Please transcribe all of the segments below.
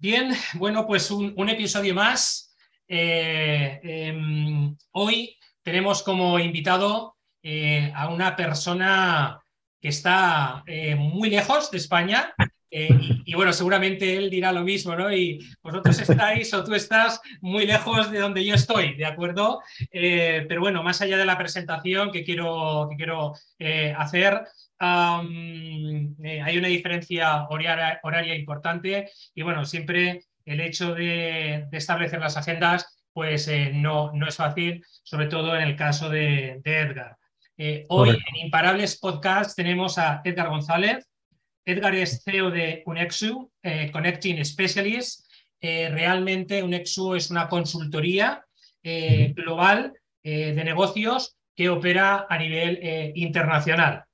Bien, bueno, pues un, episodio más. Eh, em, hoy tenemos como invitado eh, a una persona que está eh, muy lejos de España. Y, bueno, seguramente él dirá lo mismo, ¿no? Y vosotros estáis o tú estás muy lejos de donde yo estoy, ¿de acuerdo? pero bueno, más allá de la presentación que quiero, que quiero hacer, eh, hay una diferencia horaria, importante y bueno, siempre el hecho de, establecer las agendas pues eh, no, no es fácil, sobre todo en el caso de, Edgar. Eh, hoy en Imparables Podcast tenemos a Edgar González. Edgar es CEO de Unexu, Connecting Specialists. realmente Unexu es una consultoría global de negocios que opera a nivel internacional.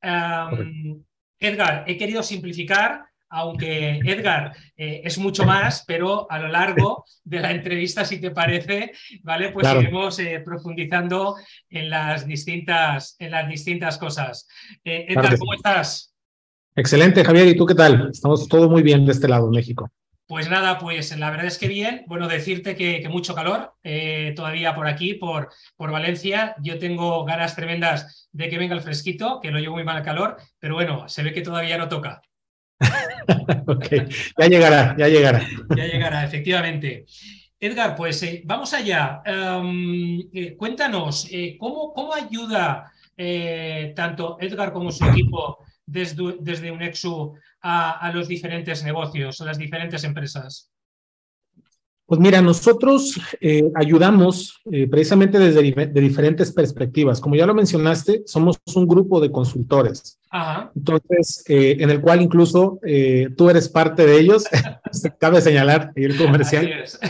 Edgar, he querido simplificar, aunque Edgar eh, es mucho más, pero a lo largo de la entrevista, si te parece, ¿vale? Pues iremos eh, profundizando en las distintas, en las distintas cosas. Eh, Edgar, ¿cómo estás? Excelente, Javier. ¿Y tú qué tal? Estamos todo muy bien de este lado, México. Pues nada, pues la verdad es que bien. Bueno, decirte que, mucho calor eh, todavía por aquí, por, por Valencia. Yo tengo ganas tremendas de que venga el fresquito, que lo llevo muy mal el calor, pero bueno, se ve que todavía no toca. ya llegará, ya llegará. ya llegará, efectivamente. Edgar, pues eh, vamos allá. Em, eh, cuéntanos, ¿cómo, ¿cómo, ayuda tanto Edgar como su equipo desde, desde Unexu a, los diferentes negocios, a las diferentes empresas? Pues mira, nosotros eh, ayudamos eh, precisamente desde de diferentes perspectivas. Como ya lo mencionaste, somos un grupo de consultores. Entonces, eh, en el cual incluso tú eres parte de ellos, cabe señalar, el comercial,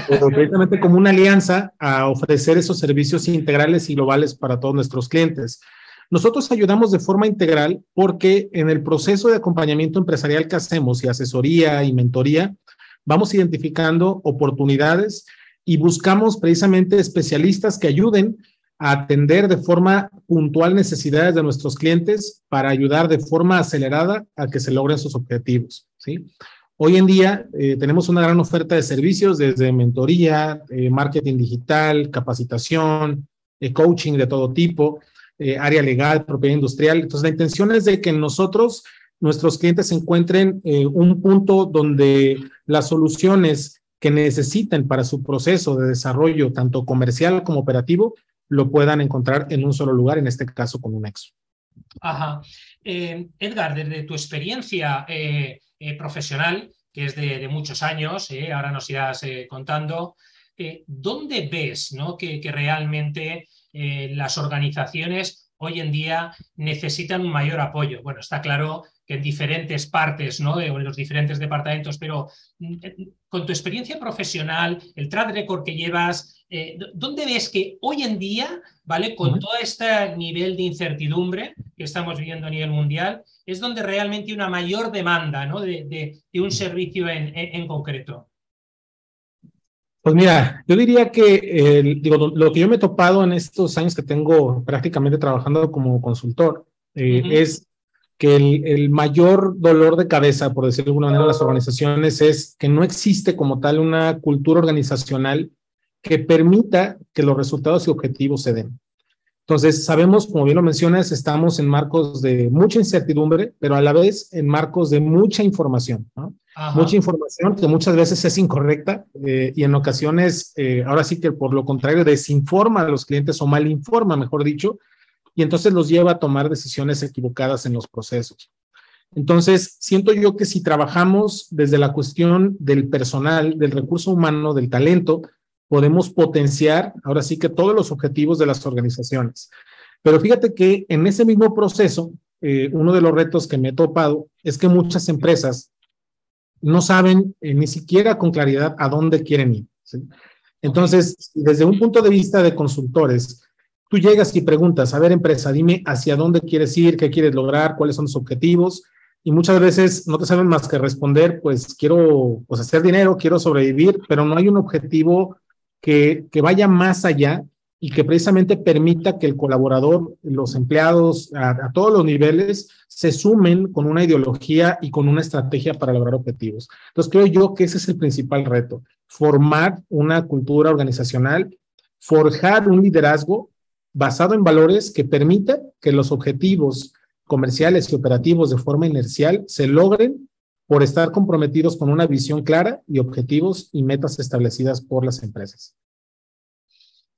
precisamente como una alianza a ofrecer esos servicios integrales y globales para todos nuestros clientes. Nosotros ayudamos de forma integral porque en el proceso de acompañamiento empresarial que hacemos y asesoría y mentoría, vamos identificando oportunidades y buscamos precisamente especialistas que ayuden a atender de forma puntual necesidades de nuestros clientes para ayudar de forma acelerada a que se logren sus objetivos. Hoy en día eh, tenemos una gran oferta de servicios desde mentoría, eh, marketing digital, capacitación, eh, coaching de todo tipo. Eh, área legal, propiedad industrial. Entonces, la intención es de que nosotros, nuestros clientes, encuentren eh, un punto donde las soluciones que necesiten para su proceso de desarrollo, tanto comercial como operativo, lo puedan encontrar en un solo lugar, en este caso con un Nexo. Ajá. Eh, Edgar, desde tu experiencia profesional, que es de, muchos años, ahora nos irás contando, ¿dónde ves ¿no? que realmente eh, las organizaciones hoy en día necesitan un mayor apoyo. Bueno, está claro que en diferentes partes, ¿no? en los diferentes departamentos, pero mm, eh, con tu experiencia profesional, el track record que llevas, eh, ¿dónde ves que hoy en día, ¿vale? Con todo este nivel de incertidumbre que estamos viviendo a nivel mundial, es donde realmente hay una mayor demanda ¿no? de, un servicio en concreto? Pues mira, yo diría que digo, lo que yo me he topado en estos años que tengo prácticamente trabajando como consultor eh, es que el, mayor dolor de cabeza, por decirlo de alguna manera, de las organizaciones es que no existe como tal una cultura organizacional que permita que los resultados y objetivos se den. Entonces, sabemos, como bien lo mencionas, estamos en marcos de mucha incertidumbre, pero a la vez en marcos de mucha información, ¿no? Mucha información que muchas veces es incorrecta eh, y en ocasiones, eh, ahora sí que por lo contrario, desinforma a los clientes o malinforma, mejor dicho, y entonces los lleva a tomar decisiones equivocadas en los procesos. Entonces, siento yo que si trabajamos desde la cuestión del personal, del recurso humano, del talento, podemos potenciar ahora sí que todos los objetivos de las organizaciones. Pero fíjate que en ese mismo proceso, eh, uno de los retos que me he topado es que muchas empresas no saben eh, ni siquiera con claridad a dónde quieren ir. Entonces, desde un punto de vista de consultores, tú llegas y preguntas, a ver empresa, dime hacia dónde quieres ir, qué quieres lograr, cuáles son tus objetivos, y muchas veces no te saben más que responder, pues quiero pues, hacer dinero, quiero sobrevivir, pero no hay un objetivo que, vaya más allá y que precisamente permita que el colaborador, los empleados a, todos los niveles se sumen con una ideología y con una estrategia para lograr objetivos. Entonces creo yo que ese es el principal reto, formar una cultura organizacional, forjar un liderazgo basado en valores que permita que los objetivos comerciales y operativos de forma inercial se logren por estar comprometidos con una visión clara y objetivos y metas establecidas por las empresas.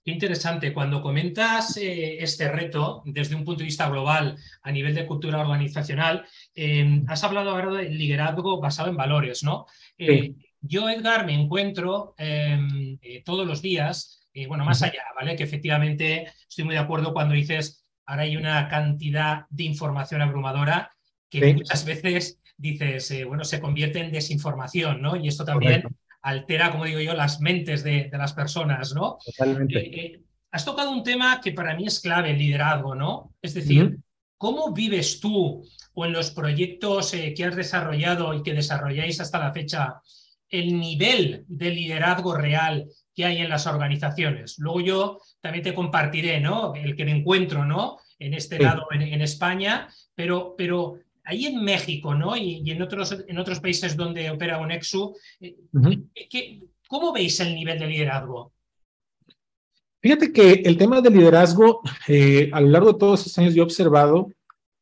Qué interesante. Cuando comentas eh, este reto desde un punto de vista global a nivel de cultura organizacional, eh, has hablado ahora del liderazgo basado en valores, ¿no? Eh, yo, Edgar, me encuentro em, todos los días, bueno, más allá, ¿vale? Que efectivamente estoy muy de acuerdo cuando dices, ahora hay una cantidad de información abrumadora que muchas veces dices, bueno, se convierte en desinformación, ¿no? Y esto también altera, como digo yo, las mentes de, las personas, ¿no? Totalmente. Eh, eh, has tocado un tema que para mí es clave, el liderazgo, ¿no? Es decir, ¿cómo vives tú o en los proyectos eh, que has desarrollado y que desarrolláis hasta la fecha el nivel de liderazgo real que hay en las organizaciones? Luego yo también te compartiré, ¿no? El que me encuentro, ¿no? En este lado, en, España, pero, pero ahí en México, ¿no? Y, en, otros, en otros países donde opera Onexu, eh, ¿cómo veis el nivel de liderazgo? Fíjate que el tema del liderazgo, eh, a lo largo de todos estos años yo he observado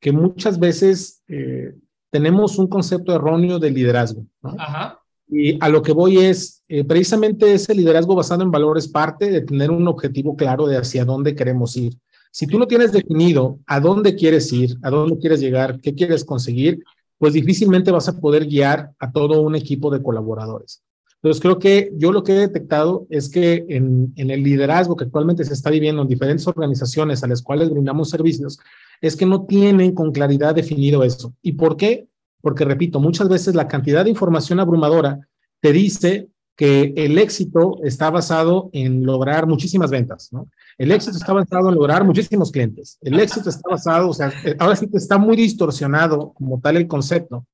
que muchas veces eh, tenemos un concepto erróneo de liderazgo. Ajá. Y a lo que voy es, precisamente ese liderazgo basado en valores parte de tener un objetivo claro de hacia dónde queremos ir. Si tú no tienes definido a dónde quieres ir, a dónde quieres llegar, qué quieres conseguir, pues difícilmente vas a poder guiar a todo un equipo de colaboradores. Entonces, creo que yo lo que he detectado es que en, el liderazgo que actualmente se está viviendo en diferentes organizaciones a las cuales brindamos servicios, es que no tienen con claridad definido eso. ¿Y por qué? Porque, repito, muchas veces la cantidad de información abrumadora te dice que el éxito está basado en lograr muchísimas ventas, ¿no? El éxito está basado en lograr muchísimos clientes. El éxito está basado, o sea, eh, ahora sí está muy distorsionado como tal el concepto.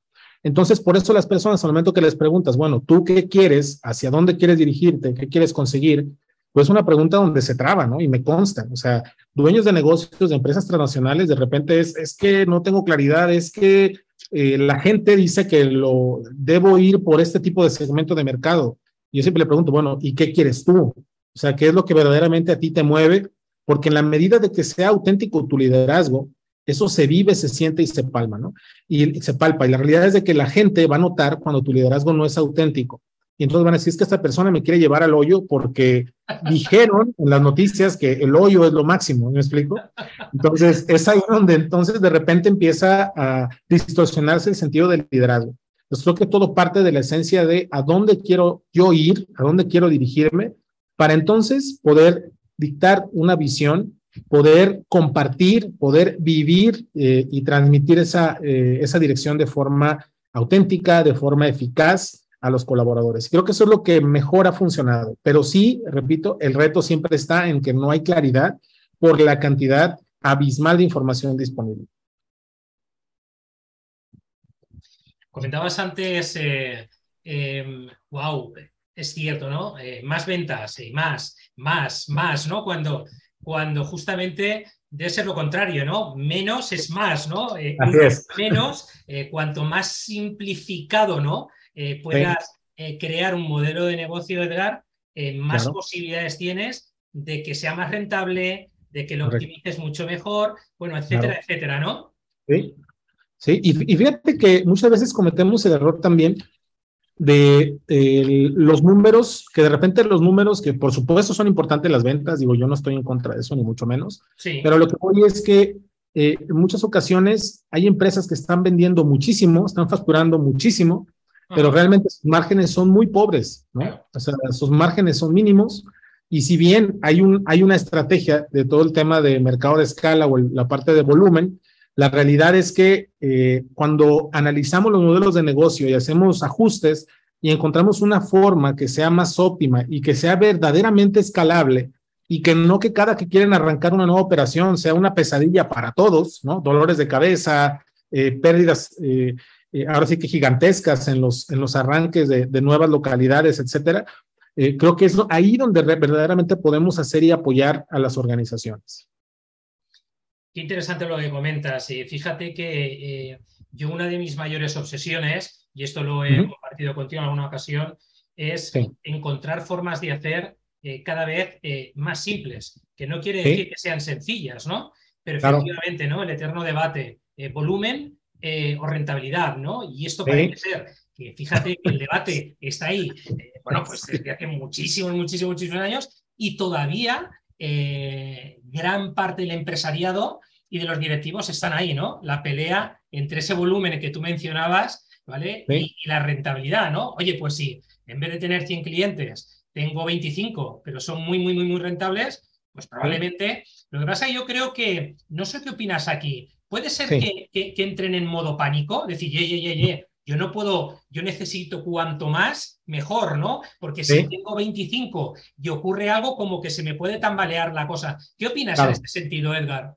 Entonces, por eso las personas al momento que les preguntas, bueno, ¿tú qué quieres? ¿Hacia dónde quieres dirigirte? ¿Qué quieres conseguir? Pues una pregunta donde se traba, ¿no? Y me consta, o sea, dueños de negocios, de empresas transnacionales, de repente es, es que no tengo claridad, es que eh, la gente dice que lo debo ir por este tipo de segmento de mercado. Yo siempre le pregunto, bueno, ¿y qué quieres tú? O sea, ¿qué es lo que verdaderamente a ti te mueve? Porque en la medida de que sea auténtico tu liderazgo, eso se vive, se siente y se palma, ¿no? Y, se palpa. Y la realidad es de que la gente va a notar cuando tu liderazgo no es auténtico. Y entonces van a decir, es que esta persona me quiere llevar al hoyo porque dijeron en las noticias que el hoyo es lo máximo, ¿me explico? Entonces, es ahí donde entonces de repente empieza a distorsionarse el sentido del liderazgo. Entonces, creo que todo parte de la esencia de a dónde quiero yo ir, a dónde quiero dirigirme para entonces poder dictar una visión, poder compartir, poder vivir eh, y transmitir esa, eh, esa dirección de forma auténtica, de forma eficaz a los colaboradores. Creo que eso es lo que mejor ha funcionado, pero sí, repito, el reto siempre está en que no hay claridad por la cantidad abismal de información disponible. Comentabas antes, wow, em, es cierto, ¿no? Eh, más ventas, y más, más, más, ¿no? Cuando, cuando justamente debe ser lo contrario, ¿no? Menos es más, ¿no? Eh, es. Menos, eh, cuanto más simplificado, ¿no? puedas crear un modelo de negocio, Edgar, más posibilidades tienes de que sea más rentable, de que lo optimices mucho mejor, bueno, etcétera, etcétera, ¿no? Sí. Sí, y, y fíjate que muchas veces cometemos el error también de los números, que de repente los números, que por supuesto son importantes las ventas, digo, yo no estoy en contra de eso, ni mucho menos, pero lo que voy es que eh, en muchas ocasiones hay empresas que están vendiendo muchísimo, están facturando muchísimo, pero realmente sus márgenes son muy pobres, ¿no? O sea, sus márgenes son mínimos. Y si bien hay, un, hay una estrategia de todo el tema de mercado de escala o la parte de volumen, la realidad es que eh, cuando analizamos los modelos de negocio y hacemos ajustes y encontramos una forma que sea más óptima y que sea verdaderamente escalable y que no que cada que quieren arrancar una nueva operación sea una pesadilla para todos, ¿no? Dolores de cabeza, eh, pérdidas, eh, ahora sí que gigantescas en los, en los arranques de, de nuevas localidades, etcétera. Creo que es ahí donde verdaderamente podemos hacer y apoyar a las organizaciones. Qué interesante lo que comentas. y fíjate que eh, yo una de mis mayores obsesiones, y esto lo he compartido contigo en alguna ocasión, es encontrar formas de hacer eh, cada vez más simples, que no quiere decir que sean sencillas, ¿no? Pero efectivamente, ¿no? El eterno debate, volumen o rentabilidad, ¿no? Y esto parece ser que fíjate que el debate está ahí, eh, bueno, pues desde hace muchísimos, muchísimos, muchísimos años y todavía eh, gran parte del empresariado y de los directivos están ahí, ¿no? La pelea entre ese volumen que tú mencionabas, ¿vale? Y, la rentabilidad, ¿no? Oye, pues sí, en vez de tener 100 clientes, tengo 25, pero son muy, muy, muy, muy rentables, pues probablemente. Lo que pasa, yo creo que, no sé qué opinas aquí, puede ser que, que, entren en modo pánico, decir, ye, ye, ye, ye, yo no puedo, yo necesito cuanto más, mejor, ¿no? Porque si tengo 25 y ocurre algo como que se me puede tambalear la cosa. ¿Qué opinas en este sentido, Edgar?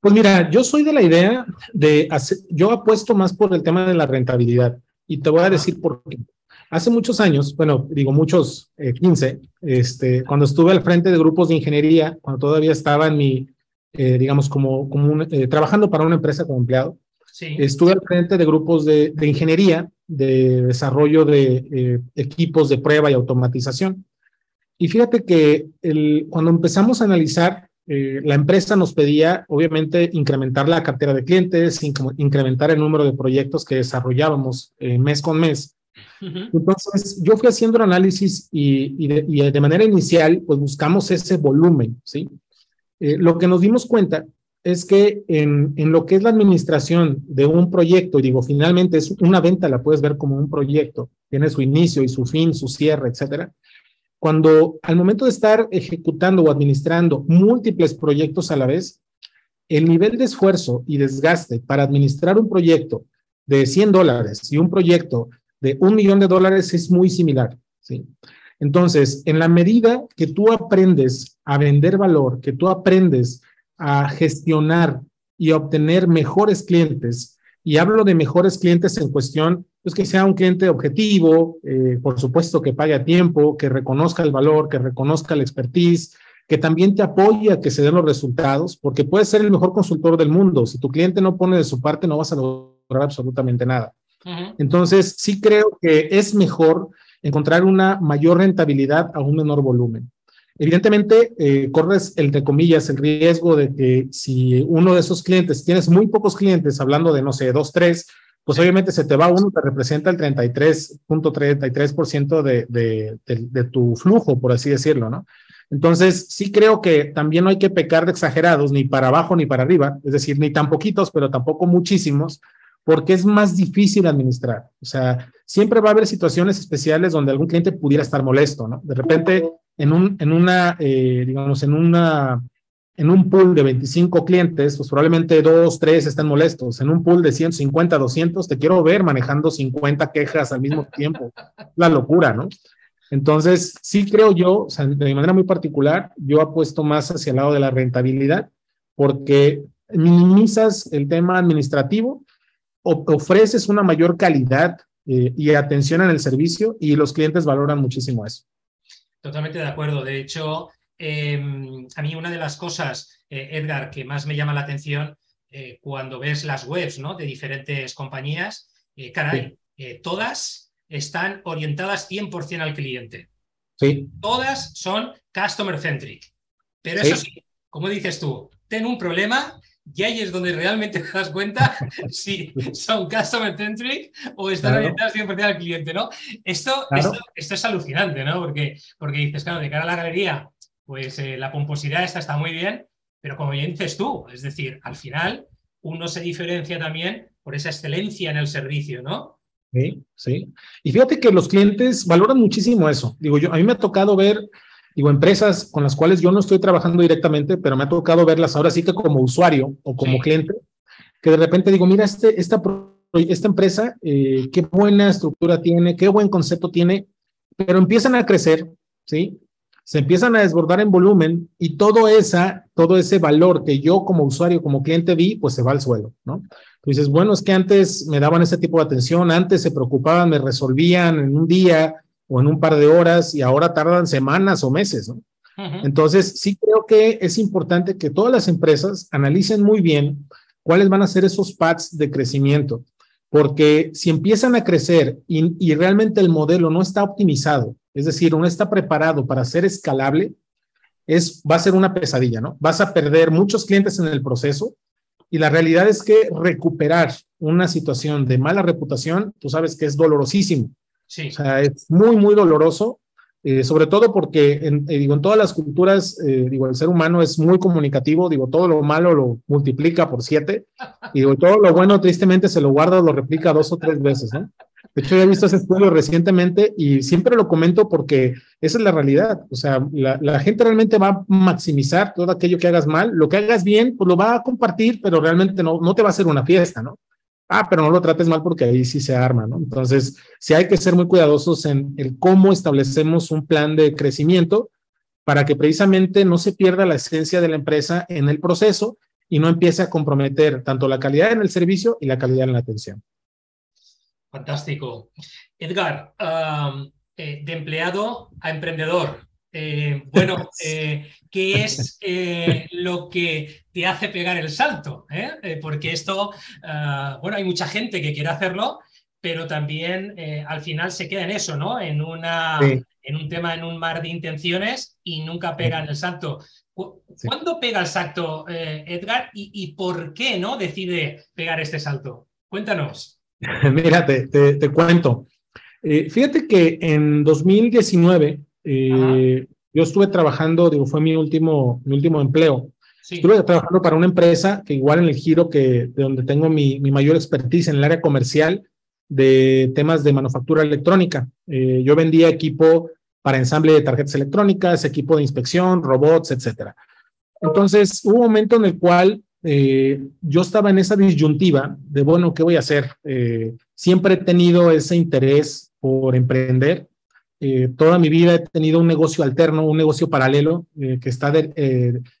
Pues mira, yo soy de la idea de hacer, yo apuesto más por el tema de la rentabilidad y te voy a decir por qué. Hace muchos años, bueno, digo muchos, 15, eh, este, cuando estuve al frente de grupos de ingeniería, cuando todavía estaba en mi, eh, digamos, como, como eh, trabajando para una empresa como empleado, Estuve al frente de grupos de, ingeniería, de desarrollo de eh, equipos de prueba y automatización. Y fíjate que el, cuando empezamos a analizar, eh, la empresa nos pedía, obviamente, incrementar la cartera de clientes, incrementar el número de proyectos que desarrollábamos eh, mes con mes. Entonces, yo fui haciendo el análisis y, de, y, de, manera inicial, pues buscamos ese volumen, ¿sí? lo que nos dimos cuenta es que en, en, lo que es la administración de un proyecto, y digo, finalmente es una venta, la puedes ver como un proyecto, tiene su inicio y su fin, su cierre, etcétera. Cuando al momento de estar ejecutando o administrando múltiples proyectos a la vez, el nivel de esfuerzo y desgaste para administrar un proyecto de 100 dólares y un proyecto de un millón de dólares es muy similar, ¿sí? Entonces, en la medida que tú aprendes a vender valor, que tú aprendes a gestionar y obtener mejores clientes. Y hablo de mejores clientes en cuestión, pues que sea un cliente objetivo, eh, por supuesto que pague a tiempo, que reconozca el valor, que reconozca la expertise, que también te apoye a que se den los resultados, porque puedes ser el mejor consultor del mundo. Si tu cliente no pone de su parte, no vas a lograr absolutamente nada. Entonces, sí creo que es mejor encontrar una mayor rentabilidad a un menor volumen. Evidentemente, eh, corres, entre comillas, el riesgo de que si uno de esos clientes, tienes muy pocos clientes, hablando de, no sé, dos, tres, pues obviamente se te va uno que representa el 33.33% de, de, de, de tu flujo, por así decirlo, ¿no? Entonces, sí creo que también no hay que pecar de exagerados, ni para abajo ni para arriba, es decir, ni tan poquitos, pero tampoco muchísimos, porque es más difícil administrar. O sea, siempre va a haber situaciones especiales donde algún cliente pudiera estar molesto, ¿no? De repente, en, un, en una, eh, digamos, en una, en un pool de 25 clientes, pues probablemente dos, tres estén molestos. En un pool de 150, 200, te quiero ver manejando 50 quejas al mismo tiempo. La locura, ¿no? Entonces, sí creo yo, o sea, de manera muy particular, yo apuesto más hacia el lado de la rentabilidad, porque minimizas el tema administrativo, ofreces una mayor calidad eh, y atención en el servicio y los clientes valoran muchísimo eso. Totalmente de acuerdo. De hecho, em, a mí una de las cosas, eh, Edgar, que más me llama la atención eh, cuando ves las webs ¿no? de diferentes compañías, caray, todas están orientadas 100% al cliente. Sí. Todas son customer centric. Pero eso sí, como dices tú, ten un problema y ahí es donde realmente te das cuenta si son customer centric o están orientados 100% al cliente, ¿no? Esto, esto, es alucinante, ¿no? Porque, porque dices, claro, de cara a la galería, pues eh, la pomposidad esta está muy bien, pero como bien dices tú, es decir, al final uno se diferencia también por esa excelencia en el servicio, ¿no? Sí, sí. Y fíjate que los clientes valoran muchísimo eso. Digo, yo, a mí me ha tocado ver digo, empresas con las cuales yo no estoy trabajando directamente, pero me ha tocado verlas ahora sí que como usuario o como cliente, que de repente digo, mira, este, esta, esta empresa, eh, qué buena estructura tiene, qué buen concepto tiene, pero empiezan a crecer, ¿sí? Se empiezan a desbordar en volumen y todo, esa, todo ese valor que yo como usuario, como cliente vi, pues se va al suelo, ¿no? Entonces, bueno, es que antes me daban ese tipo de atención, antes se preocupaban, me resolvían en un día, o en un par de horas y ahora tardan semanas o meses, ¿no? Entonces, sí creo que es importante que todas las empresas analicen muy bien cuáles van a ser esos paths de crecimiento, porque si empiezan a crecer y, y realmente el modelo no está optimizado, es decir, no está preparado para ser escalable, es, va a ser una pesadilla, ¿no? Vas a perder muchos clientes en el proceso y la realidad es que recuperar una situación de mala reputación, tú sabes que es dolorosísimo. Sí. O sea, es muy, muy doloroso, eh, sobre todo porque, en, eh, digo, en todas las culturas, eh, digo, el ser humano es muy comunicativo, digo, todo lo malo lo multiplica por siete, y todo lo bueno tristemente se lo guarda lo replica dos o tres veces, ¿no? De hecho, he visto ese estudio recientemente y siempre lo comento porque esa es la realidad. O sea, la, la, gente realmente va a maximizar todo aquello que hagas mal. Lo que hagas bien, pues lo va a compartir, pero realmente no, no te va a hacer una fiesta, ¿no? Ah, pero no lo trates mal porque ahí sí se arma, ¿no? Entonces, sí hay que ser muy cuidadosos en el cómo establecemos un plan de crecimiento para que precisamente no se pierda la esencia de la empresa en el proceso y no empiece a comprometer tanto la calidad en el servicio y la calidad en la atención. Fantástico. Edgar, eh, de empleado a emprendedor. Eh, bueno, eh, ¿qué es lo que te hace pegar el salto? porque esto, ah, bueno, hay mucha gente que quiere hacerlo, pero también al final se queda en eso, ¿no? En, una, en un tema, en un mar de intenciones y nunca pegan el salto. ¿Cuándo pega el salto, Edgar? Y, y, por qué no decide pegar este salto? Cuéntanos. Mira, te, te, cuento. Eh, fíjate que en 2019 eh, yo estuve trabajando, digo, fue mi último, mi último empleo. Estuve trabajando para una empresa que igual en el giro que de donde tengo mi, mi mayor expertise en el área comercial de temas de manufactura electrónica. Eh, yo vendía equipo para ensamble de tarjetas electrónicas, equipo de inspección, robots, etcétera. Entonces, hubo un momento en el cual eh, yo estaba en esa disyuntiva de, bueno, ¿qué voy a hacer? Eh, siempre he tenido ese interés por emprender. Eh, toda mi vida he tenido un negocio alterno, un negocio paralelo que está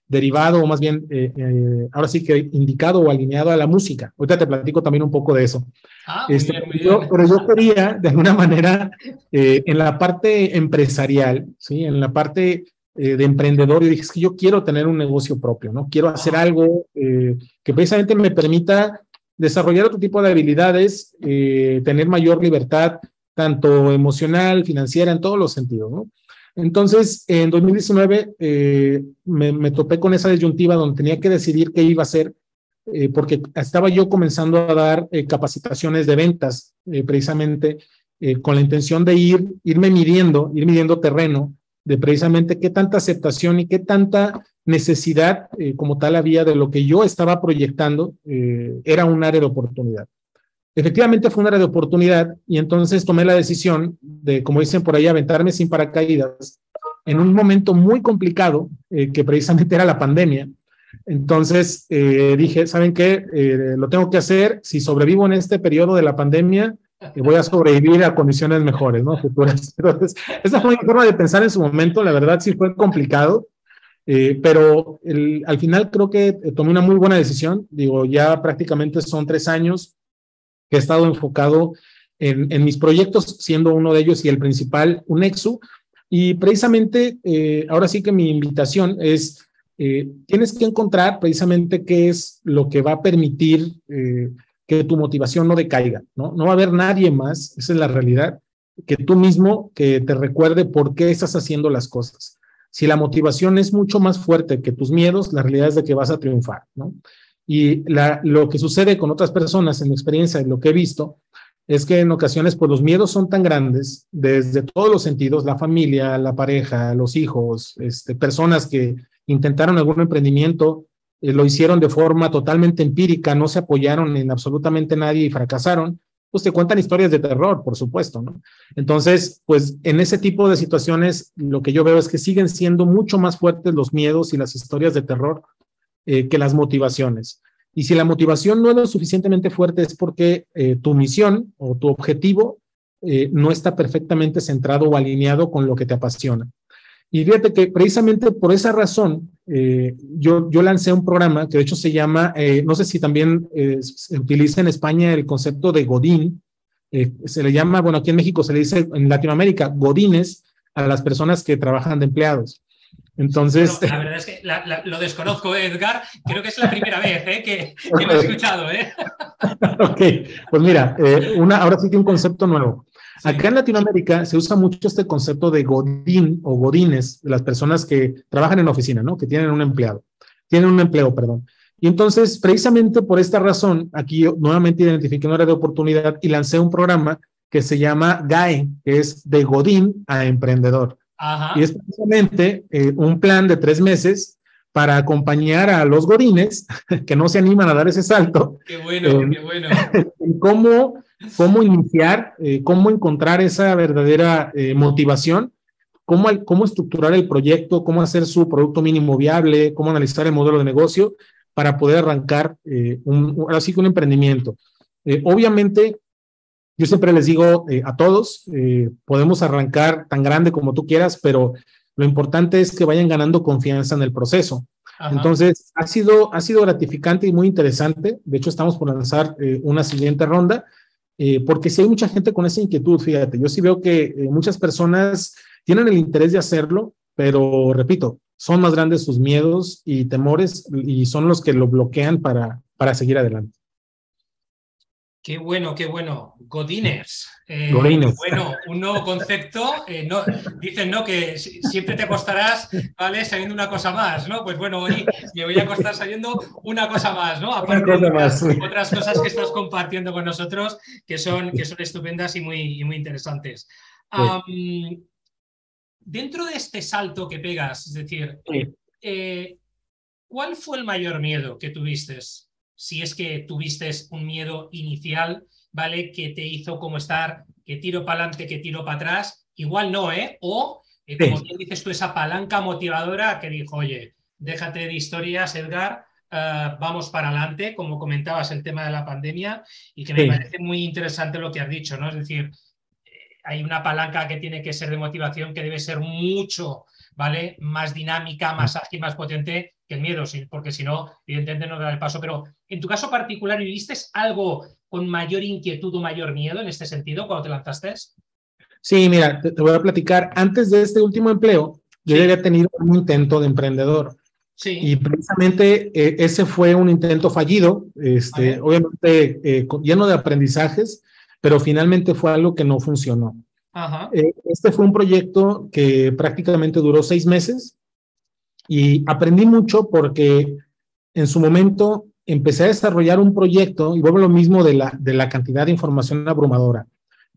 derivado, o más bien, ahora sí que indicado o alineado a la música. Ahorita te platico también un poco de eso. Ah, este, pero yo quería, de alguna manera, en la parte empresarial, ¿sí? en la parte eh, de emprendedor y dije, es que yo quiero tener un negocio propio, ¿no? Quiero hacer algo eh, que precisamente me permita desarrollar otro tipo de habilidades, eh, tener mayor libertad, tanto emocional, financiera, en todos los sentidos, ¿no? Entonces, en 2019 me, me, topé con esa disyuntiva donde tenía que decidir qué iba a hacer, porque estaba yo comenzando a dar capacitaciones de ventas, precisamente con la intención de ir, irme midiendo, ir midiendo terreno de precisamente qué tanta aceptación y qué tanta necesidad eh, como tal había de lo que yo estaba proyectando, eh, era un área de oportunidad. Efectivamente fue un área de oportunidad y entonces tomé la decisión de, como dicen por ahí, aventarme sin paracaídas en un momento muy complicado, eh, que precisamente era la pandemia. Entonces dije, ¿saben qué? lo tengo que hacer. Si sobrevivo en este periodo de la pandemia, voy a sobrevivir a condiciones mejores, ¿no? Futuras. Entonces, esa fue mi forma de pensar en su momento, la verdad sí fue complicado, eh, pero al final creo que tomé una muy buena decisión, digo, ya prácticamente son tres años que he estado enfocado en, mis proyectos, siendo uno de ellos y el principal, un Unexu, y precisamente eh, ahora sí que mi invitación es, eh, tienes que encontrar precisamente qué es lo que va a permitir que tu motivación no decaiga, ¿no? No va a haber nadie más, esa es la realidad, que tú mismo que te recuerde por qué estás haciendo las cosas. Si la motivación es mucho más fuerte que tus miedos, la realidad es de que vas a triunfar, ¿no? Y la, lo que sucede con otras personas en mi experiencia y lo que he visto es que en ocasiones pues los miedos son tan grandes desde todos los sentidos, la familia, la pareja, los hijos, este, personas que intentaron algún emprendimiento eh, lo hicieron de forma totalmente empírica, no se apoyaron en absolutamente nadie y fracasaron, pues te cuentan historias de terror, por supuesto, ¿no? Entonces, pues en ese tipo de situaciones, lo que yo veo es que siguen siendo mucho más fuertes los miedos y las historias de terror eh, que las motivaciones. Y si la motivación no es lo suficientemente fuerte es porque eh, tu misión o tu objetivo no está perfectamente centrado o alineado con lo que te apasiona. Y fíjate que precisamente por esa razón eh, yo, yo lancé un programa que de hecho se llama, eh, no sé si también eh, se utiliza en España el concepto de Godín, se le llama, bueno, aquí en México se le dice, en Latinoamérica, godines a las personas que trabajan de empleados. Entonces. la verdad es que lo desconozco, Edgar. Creo que es la primera vez ¿eh? que, lo he escuchado. ¿eh? ok, pues mira, eh, una, ahora sí que un concepto nuevo. Acá en Latinoamérica se usa mucho este concepto de godín o godines, las personas que trabajan en oficina, ¿no? Que tienen un empleado, tienen un empleo, perdón. Y entonces, precisamente por esta razón, aquí yo nuevamente identifiqué una área de oportunidad y lancé un programa que se llama GAE, que es de Godín a Emprendedor. Y es precisamente eh, un plan de tres meses para acompañar a los godines que no se animan a dar ese salto. Qué bueno, qué bueno. cómo, cómo iniciar, eh, cómo encontrar esa verdadera eh, motivación, cómo, cómo estructurar el proyecto, cómo hacer su producto mínimo viable, cómo analizar el modelo de negocio para poder arrancar un, así que un emprendimiento. obviamente, yo siempre les digo eh, a todos, eh, podemos arrancar tan grande como tú quieras, pero lo importante es que vayan ganando confianza en el proceso. Entonces, ha sido, ha sido gratificante y muy interesante. De hecho, estamos por lanzar eh, una siguiente ronda, porque si hay mucha gente con esa inquietud, fíjate, yo sí veo que muchas personas tienen el interés de hacerlo, pero repito, son más grandes sus miedos y temores y son los que lo bloquean para, para seguir adelante. Qué bueno, qué bueno. Godiners. Eh, bueno, un nuevo concepto. Eh, no, dicen ¿no? que siempre te acostarás, ¿vale? Sabiendo una cosa más, ¿no? Pues bueno, hoy me voy a acostar sabiendo una cosa más, ¿no? Aparte de otras, cosas que estás compartiendo con nosotros que son, que son estupendas y muy, muy interesantes. dentro de este salto que pegas, es decir, eh, ¿cuál fue el mayor miedo que tuviste si es que tuviste un miedo inicial, ¿vale? Que te hizo como estar, que tiro para adelante, que tiro para atrás. Igual no, ¿eh? O, eh, como bien dices tú, esa palanca motivadora que dijo, oye, déjate de historias, Edgar, eh, vamos para adelante, como comentabas el tema de la pandemia, y que me parece muy interesante lo que has dicho, ¿no? Es decir, eh, hay una palanca que tiene que ser de motivación que debe ser mucho, ¿vale? Más dinámica, más ágil, más potente que el miedo, porque si no, evidentemente no da el paso. Pero en tu caso particular, ¿viviste algo con mayor inquietud o mayor miedo en este sentido cuando te lanzaste? Sí, mira, te, voy a platicar. Antes de este último empleo, yo ya había tenido un intento de emprendedor. Sí. Y precisamente eh, ese fue un intento fallido, este, obviamente eh, lleno de aprendizajes, pero finalmente fue algo que no funcionó. Ajá. Eh, este fue un proyecto que prácticamente duró seis meses y aprendí mucho porque en su momento empecé a desarrollar un proyecto, y vuelvo a lo mismo de la, de la cantidad de información abrumadora,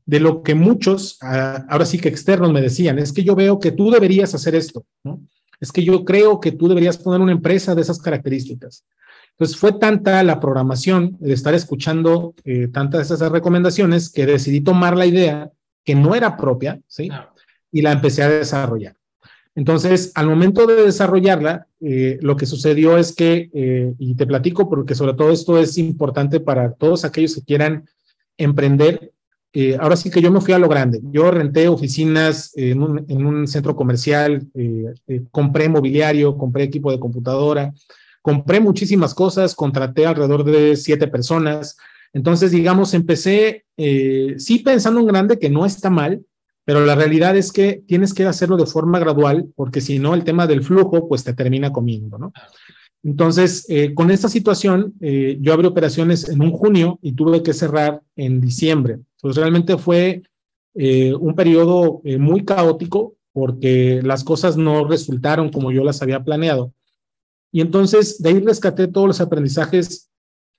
de lo que muchos, ah, ahora sí que externos me decían, es que yo veo que tú deberías hacer esto, ¿no? Es que yo creo que tú deberías poner una empresa de esas características. Entonces fue tanta la programación de estar escuchando eh, tantas de esas recomendaciones que decidí tomar la idea que no era propia, ¿sí? Y la empecé a desarrollar. Entonces, al momento de desarrollarla, eh, lo que sucedió es que, eh, y te platico porque sobre todo esto es importante para todos aquellos que quieran emprender, eh, ahora sí que yo me fui a lo grande. Yo renté oficinas en un, centro comercial, compré mobiliario, compré equipo de computadora, compré muchísimas cosas, contraté alrededor de siete personas. Entonces, digamos, empecé, sí pensando en grande, que no está mal, pero la realidad es que tienes que hacerlo de forma gradual, porque si no, el tema del flujo, pues te termina comiendo, ¿no? Entonces, eh, con esta situación, eh, yo abrí operaciones en un junio y tuve que cerrar en diciembre. Pues realmente fue eh, un periodo muy caótico porque las cosas no resultaron como yo las había planeado. Y entonces, de ahí rescaté todos los aprendizajes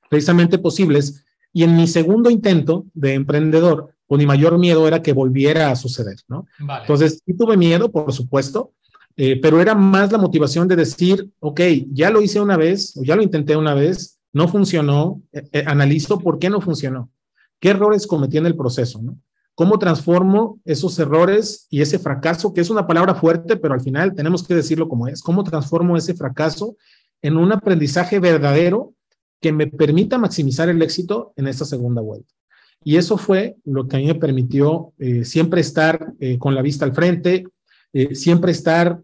precisamente posibles. Y en mi segundo intento de emprendedor, pues mi mayor miedo era que volviera a suceder, ¿no? Entonces, sí tuve miedo, por supuesto, eh, pero era más la motivación de decir, ok, ya lo hice una vez, o ya lo intenté una vez, no funcionó, eh, eh, analizo por qué no funcionó, qué errores cometí en el proceso, ¿no? ¿Cómo transformo esos errores y ese fracaso, que es una palabra fuerte, pero al final tenemos que decirlo como es? ¿Cómo transformo ese fracaso en un aprendizaje verdadero que me permita maximizar el éxito en esta segunda vuelta? Y eso fue lo que a mí me permitió eh, siempre estar eh, con la vista al frente, eh, siempre estar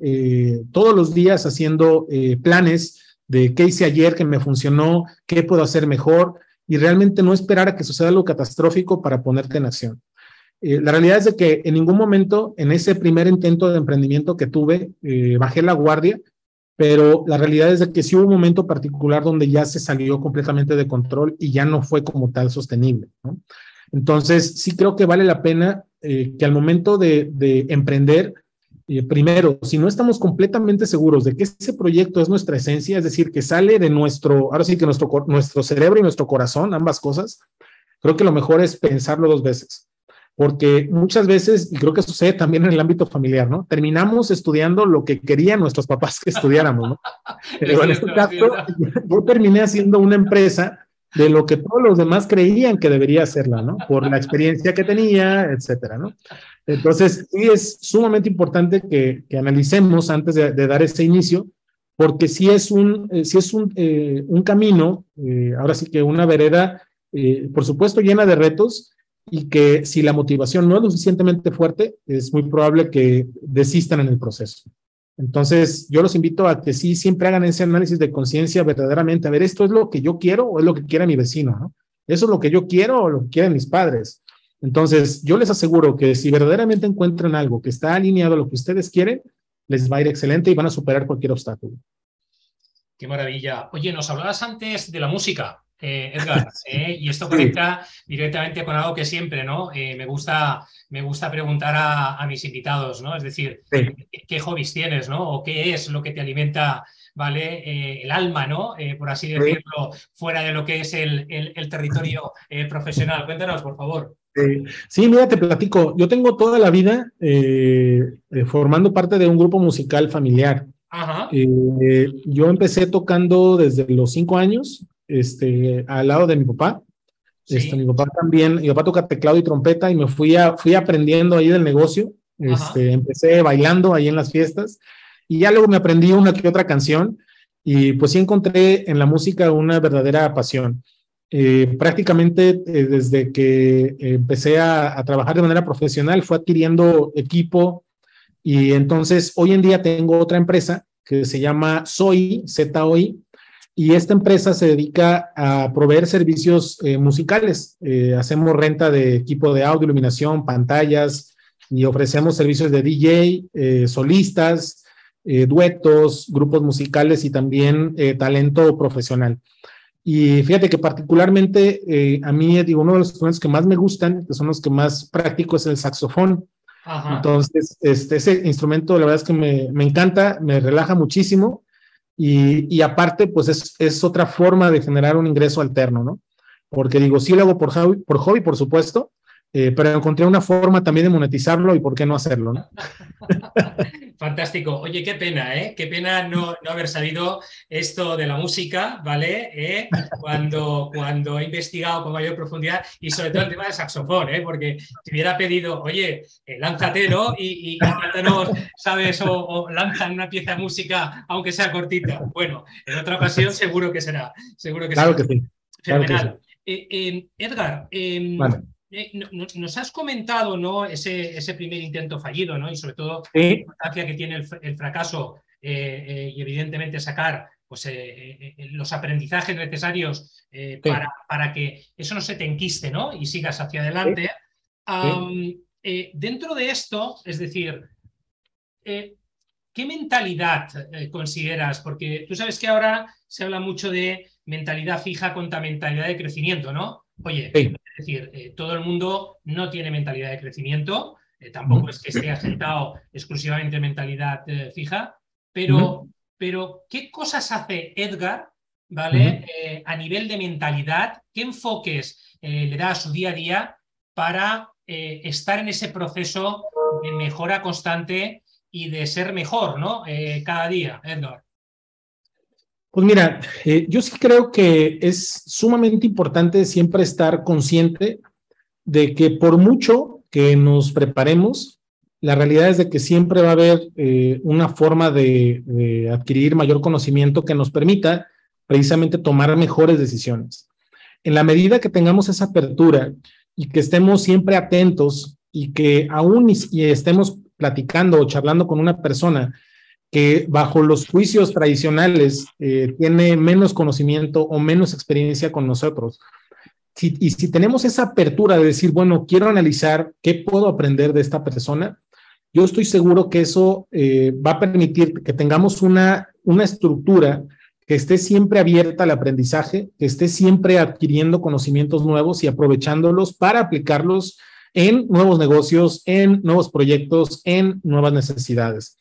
todos los días haciendo planes de qué hice ayer que me funcionó, qué puedo hacer mejor. y realmente no esperar a que suceda algo catastrófico para ponerte en acción. La realidad es de que en ningún momento en ese primer intento de emprendimiento que tuve, bajé la guardia, pero la realidad es de que sí hubo un momento particular donde ya se salió completamente de control y ya no fue como tal sostenible. Entonces, sí creo que vale la pena que al momento de, de emprender, primero, si no estamos completamente seguros de que ese proyecto es nuestra esencia, es decir, que sale de nuestro, ahora sí que nuestro, nuestro cerebro y nuestro corazón, ambas cosas, creo que lo mejor es pensarlo dos veces. Porque muchas veces, y creo que sucede también en el ámbito familiar, ¿no? Terminamos estudiando lo que querían nuestros papás que estudiáramos, ¿no? Pero en este caso, yo terminé haciendo una empresa de lo que todos los demás creían que debería hacerla, ¿no? Por la experiencia que tenía, etcétera, ¿no? Entonces, sí es sumamente importante que, que analicemos antes de, dar este inicio, porque si es un, eh, si es un, eh, un camino, eh, ahora sí que una vereda, por supuesto, llena de retos, y que si la motivación no es lo suficientemente fuerte, es muy probable que desistan en el proceso. Entonces, yo los invito a que sí siempre hagan ese análisis de conciencia verdaderamente, a ver, ¿esto es lo que yo quiero o es lo que quiere mi vecino? ¿no? ¿Eso es lo que yo quiero o lo que quieren mis padres? Entonces, yo les aseguro que si verdaderamente encuentran algo que está alineado a lo que ustedes quieren, les va a ir excelente y van a superar cualquier obstáculo. Qué maravilla. Oye, nos hablabas antes de la música, eh, Edgar, eh, y esto conecta directamente con algo que siempre, ¿no? Eh, me, gusta, me gusta preguntar a, mis invitados, ¿no? Es decir, ¿qué, hobbies tienes, ¿no? O qué es lo que te alimenta ¿vale? El alma, ¿no? Por así decirlo, fuera de lo que es el, el, territorio eh, profesional. Cuéntanos, por favor. Sí, mira, te platico. Yo tengo toda la vida formando parte de un grupo musical familiar. Ajá. yo empecé tocando desde los cinco años, este, al lado de mi papá. Este, mi papá también, mi papá toca teclado y trompeta y me fui, a, fui aprendiendo ahí del negocio. Este, empecé bailando ahí en las fiestas y ya luego me aprendí una que otra canción y pues sí encontré en la música una verdadera pasión. Eh, prácticamente eh, desde que empecé a, trabajar de manera profesional fue adquiriendo equipo y entonces hoy en día tengo otra empresa que se llama Soy, ZOI, y esta empresa se dedica a proveer servicios eh, musicales. hacemos renta de equipo de audio, iluminación, pantallas y ofrecemos servicios de DJ, solistas, eh, duetos, grupos musicales y también eh, talento profesional. Y fíjate que particularmente eh, a mí, digo, uno de los instrumentos que más me gustan, que son los que más practico, es el saxofón. Entonces, este, ese instrumento, la verdad es que me, me encanta, me relaja muchísimo y, aparte, pues es, es, otra forma de generar un ingreso alterno, ¿no? Porque digo, sí lo hago por hobby, por, hobby, por supuesto, eh, pero encontré una forma también de monetizarlo y por qué no hacerlo, ¿no? Fantástico. Oye, qué pena, ¿eh? Qué pena no, haber sabido esto de la música, ¿vale? ¿Eh? Cuando, cuando he investigado con mayor profundidad y sobre todo el tema del saxofón, ¿eh? Porque si hubiera pedido, oye, eh, lánzate, ¿no? Y, y ¿sabes? O, o, lanzan una pieza de música, aunque sea cortita. Bueno, en otra ocasión seguro que será. Seguro que claro Que sí. Fenomenal. Edgar, em, vale. Eh, nos has comentado ¿no? ese, ese primer intento fallido ¿no? y sobre todo la importancia que tiene el, fracaso eh, eh, y evidentemente sacar pues, los aprendizajes necesarios para, para, que eso no se te enquiste ¿no? y sigas hacia adelante. dentro de esto, es decir, ¿qué mentalidad consideras? Porque tú sabes que ahora se habla mucho de mentalidad fija contra mentalidad de crecimiento, ¿no? Oye, es decir, eh, todo el mundo no tiene mentalidad de crecimiento, eh, tampoco es que esté asentado exclusivamente en mentalidad eh, fija, pero, pero ¿qué cosas hace Edgar, ¿vale? a nivel de mentalidad, ¿qué enfoques le da a su día a día para estar en ese proceso de mejora constante y de ser mejor, ¿no? cada día, Edgar. Pues mira, eh, yo sí creo que es sumamente importante siempre estar consciente de que por mucho que nos preparemos, la realidad es de que siempre va a haber eh, una forma de, adquirir mayor conocimiento que nos permita precisamente tomar mejores decisiones. En la medida que tengamos esa apertura y que estemos siempre atentos y que aún y estemos platicando o charlando con una persona que bajo los juicios tradicionales eh, tiene menos conocimiento o menos experiencia con nosotros. y si tenemos esa apertura de decir, bueno, quiero analizar qué puedo aprender de esta persona, yo estoy seguro que eso eh, va a permitir que tengamos una, una estructura que esté siempre abierta al aprendizaje, que esté siempre adquiriendo conocimientos nuevos y aprovechándolos para aplicarlos en nuevos negocios, en nuevos proyectos, en nuevas necesidades.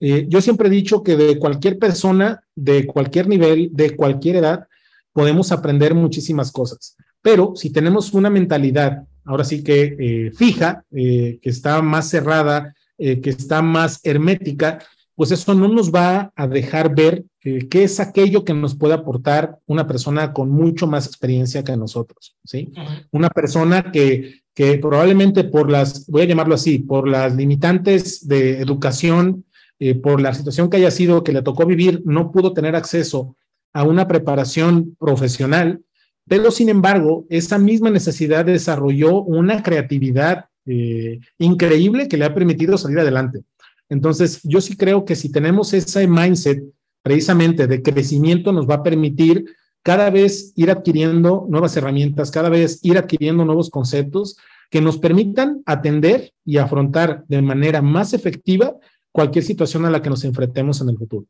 Eh, yo siempre he dicho que de cualquier persona, de cualquier nivel, de cualquier edad, podemos aprender muchísimas cosas. Pero si tenemos una mentalidad, ahora sí que eh, fija, que está más cerrada eh, que está más hermética, pues eso no nos va a dejar ver eh, qué es aquello que nos puede aportar una persona con mucho más experiencia que nosotros, ¿sí? Una persona que, que probablemente por las, voy a llamarlo así, por las limitantes de educación, eh, por la situación que haya sido, que le tocó vivir, no pudo tener acceso a una preparación profesional, pero sin embargo, esa misma necesidad desarrolló una creatividad eh, increíble que le ha permitido salir adelante. Entonces, yo sí creo que si tenemos ese mindset precisamente de crecimiento, nos va a permitir cada vez ir adquiriendo nuevas herramientas, cada vez ir adquiriendo nuevos conceptos que nos permitan atender y afrontar de manera más efectiva cualquier situación a la que nos enfrentemos en el futuro.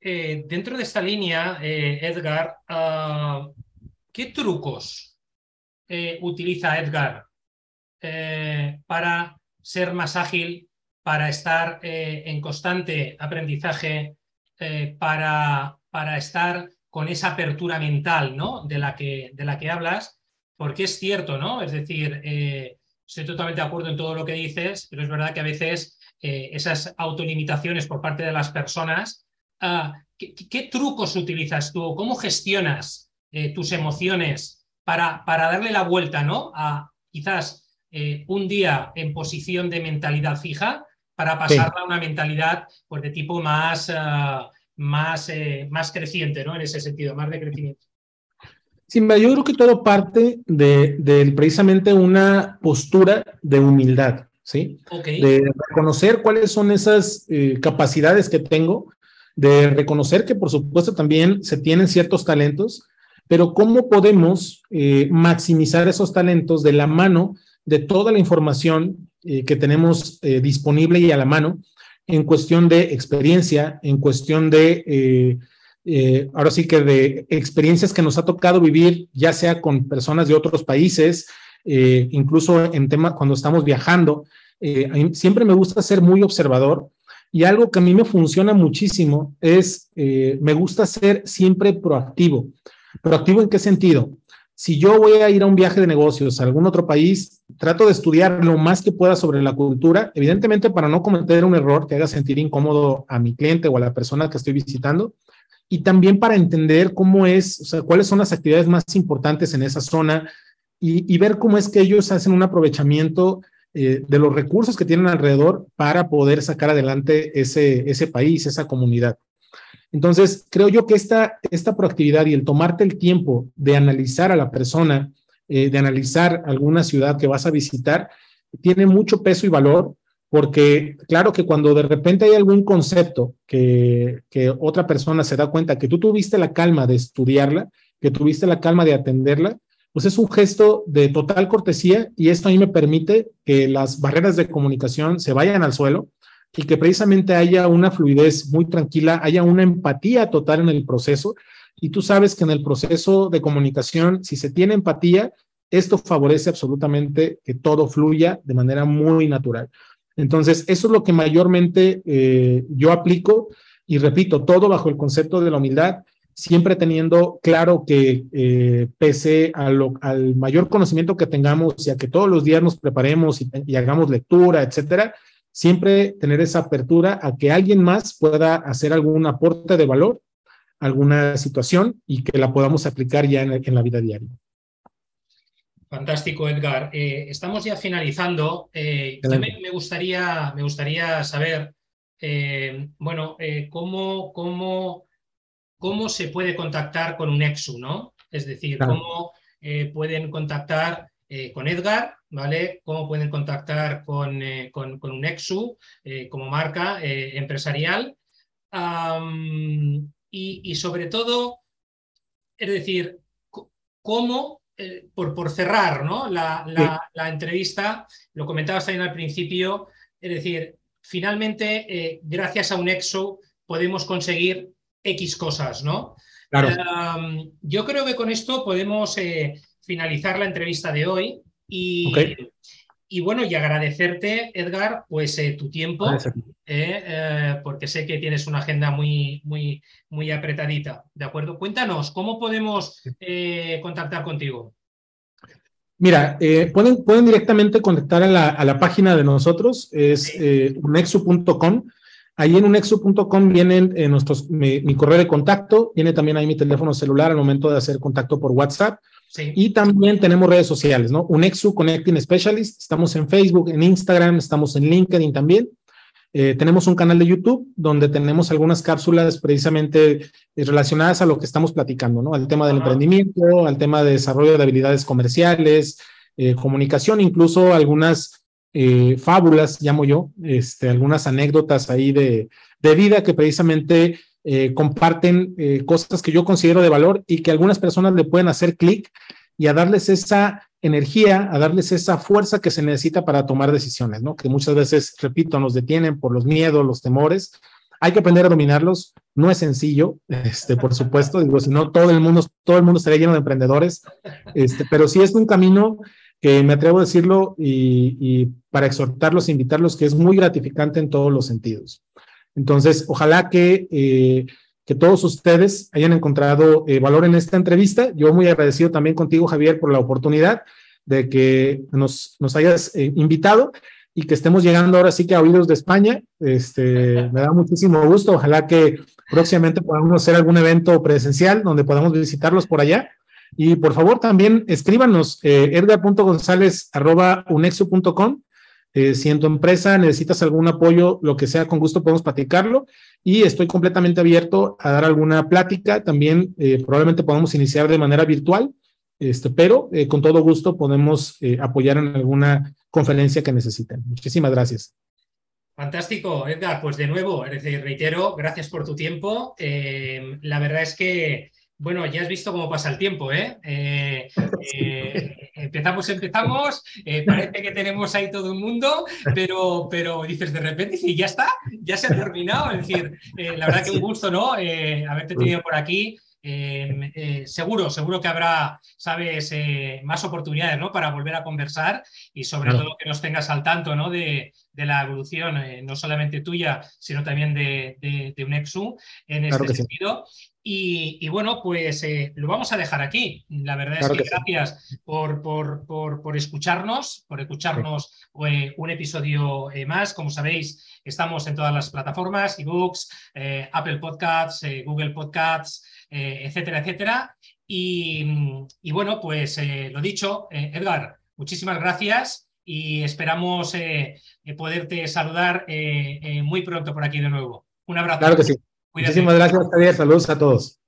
Eh, dentro de esta línea, eh, Edgar, ah, ¿qué trucos utiliza Edgar eh, para ser más ágil, para estar eh, en constante aprendizaje, eh, para, para estar con esa apertura mental ¿no? de, la que, de la que hablas, porque es cierto, ¿no? Es decir, estoy totalmente de acuerdo en todo lo que dices, pero es verdad que a veces esas autolimitaciones por parte de las personas, ah, ¿qué, trucos utilizas tú? ¿Cómo gestionas tus emociones para, para darle la vuelta ¿no? a quizás eh, un día en posición de mentalidad fija para pasarla a una mentalidad pues, de tipo más, ah, más, eh, más creciente, ¿no? En ese sentido, más de crecimiento. Sí, yo creo que todo parte de, precisamente una postura de humildad, ¿sí? De reconocer cuáles son esas eh, capacidades que tengo, de reconocer que por supuesto también se tienen ciertos talentos, pero cómo podemos maximizar esos talentos de la mano de toda la información eh, que tenemos eh, disponible y a la mano en cuestión de experiencia, en cuestión de, eh, ahora sí que de experiencias que nos ha tocado vivir, ya sea con personas de otros países, incluso en tema cuando estamos viajando. Siempre me gusta ser muy observador y algo que a mí me funciona muchísimo es, me gusta ser siempre proactivo. ¿Proactivo en qué sentido? si yo voy a ir a un viaje de negocios a algún otro país, trato de estudiar lo más que pueda sobre la cultura, evidentemente para no cometer un error que haga sentir incómodo a mi cliente o a la persona que estoy visitando, y también para entender cómo es, o sea, cuáles son las actividades más importantes en esa zona y, ver cómo es que ellos hacen un aprovechamiento eh, de los recursos que tienen alrededor para poder sacar adelante ese, ese país, esa comunidad. Entonces, creo yo que esta, esta proactividad y el tomarte el tiempo de analizar a la persona, eh, de analizar alguna ciudad que vas a visitar, tiene mucho peso y valor, porque claro que cuando de repente hay algún concepto que, que otra persona se da cuenta que tú tuviste la calma de estudiarla, que tuviste la calma de atenderla, pues es un gesto de total cortesía y esto a me permite que las barreras de comunicación se vayan al suelo y que precisamente haya una fluidez muy tranquila, haya una empatía total en el proceso. Y tú sabes que en el proceso de comunicación, si se tiene empatía, esto favorece absolutamente que todo fluya de manera muy natural. Entonces, eso es lo que mayormente eh, yo aplico y repito, todo bajo el concepto de la humildad, siempre teniendo claro que eh, pese al mayor conocimiento que tengamos y a que todos los días nos preparemos y, y hagamos lectura, etcétera, siempre tener esa apertura a que alguien más pueda hacer algún aporte de valor, alguna situación y que la podamos aplicar ya en, la vida diaria. Fantástico, Edgar. Eh, estamos ya finalizando. Eh, me, gustaría, me gustaría saber, bueno, cómo, cómo, cómo se puede contactar con un EXU, ¿no? Es decir, cómo pueden contactar con Edgar ¿vale? Cómo pueden contactar con, eh, con, un Exu eh, como marca eh, empresarial. y, sobre todo, es decir, cómo, por, por, cerrar ¿no? la, la, entrevista, lo comentabas también al principio, es decir, finalmente, gracias a un EXO podemos conseguir X cosas, ¿no? yo creo que con esto podemos finalizar la entrevista de hoy y, y bueno, y agradecerte, Edgar, pues eh, tu tiempo, eh, eh, porque sé que tienes una agenda muy, muy, muy apretadita, ¿de acuerdo? Cuéntanos, ¿cómo podemos contactar contigo? Mira, pueden, pueden directamente contactar a la, a la página de nosotros, es unexu.com. Ahí en unexu.com vienen nuestros, mi, mi, correo de contacto, viene también ahí mi teléfono celular al momento de hacer contacto por WhatsApp. Y también tenemos redes sociales, ¿no? Unexu Connecting Specialist, estamos en Facebook, en Instagram, estamos en LinkedIn también. Eh, tenemos un canal de YouTube donde tenemos algunas cápsulas precisamente eh, relacionadas a lo que estamos platicando, ¿no? Al tema del emprendimiento, al tema de desarrollo de habilidades comerciales, eh, comunicación, incluso algunas fábulas, llamo yo, este, algunas anécdotas ahí de, de vida que precisamente eh, comparten eh, cosas que yo considero de valor y que algunas personas le pueden hacer clic y a darles esa energía, a darles esa fuerza que se necesita para tomar decisiones, ¿no? Que muchas veces, repito, nos detienen por los miedos, los temores. Hay que aprender a dominarlos. No es sencillo, este, por supuesto. Digo, si no, todo el mundo, todo el mundo estaría lleno de emprendedores. Este, pero sí es un camino que me atrevo a decirlo y, para exhortarlos, invitarlos, que es muy gratificante en todos los sentidos. Entonces, ojalá que, eh, que todos ustedes hayan encontrado eh, valor en esta entrevista. Yo muy agradecido también contigo, Javier, por la oportunidad de que nos, nos hayas eh, invitado y que estemos llegando ahora sí que a oídos de España. Este, me da muchísimo gusto. Ojalá que próximamente podamos hacer algún evento presencial donde podamos visitarlos por allá. Y por favor también escríbanos eh, edgar.gonzález.unexo.com eh, si en tu empresa necesitas algún apoyo, lo que sea, con gusto podemos platicarlo y estoy completamente abierto a dar alguna plática. También eh, probablemente podamos iniciar de manera virtual, este, pero eh, con todo gusto podemos apoyar en alguna conferencia que necesiten. Muchísimas gracias. Fantástico, Edgar. Pues de nuevo, reitero, gracias por tu tiempo. la verdad es que bueno, ya has visto cómo pasa el tiempo, ¿eh? eh, eh empezamos, empezamos, eh, parece que tenemos ahí todo un mundo, pero, pero dices de repente, y ya está, ya se ha terminado. Es decir, la verdad que un gusto, ¿no? haberte tenido por aquí. seguro, seguro que habrá, sabes, más oportunidades ¿no? para volver a conversar y sobre todo que nos tengas al tanto ¿no? de, de la evolución, no solamente tuya, sino también de, de, de UNEXU en este sentido. Y, bueno, pues eh, lo vamos a dejar aquí. La verdad es que, gracias por, por, por, escucharnos, por escucharnos eh, un episodio eh, más. Como sabéis, estamos en todas las plataformas, ebooks, Apple Podcasts, Google Podcasts, etcétera, etcétera. Y, y bueno, pues lo dicho, Edgar, muchísimas gracias y esperamos poderte saludar muy pronto por aquí de nuevo. Un abrazo. Claro que sí. Muchísimas gracias, Javier. Saludos a todos.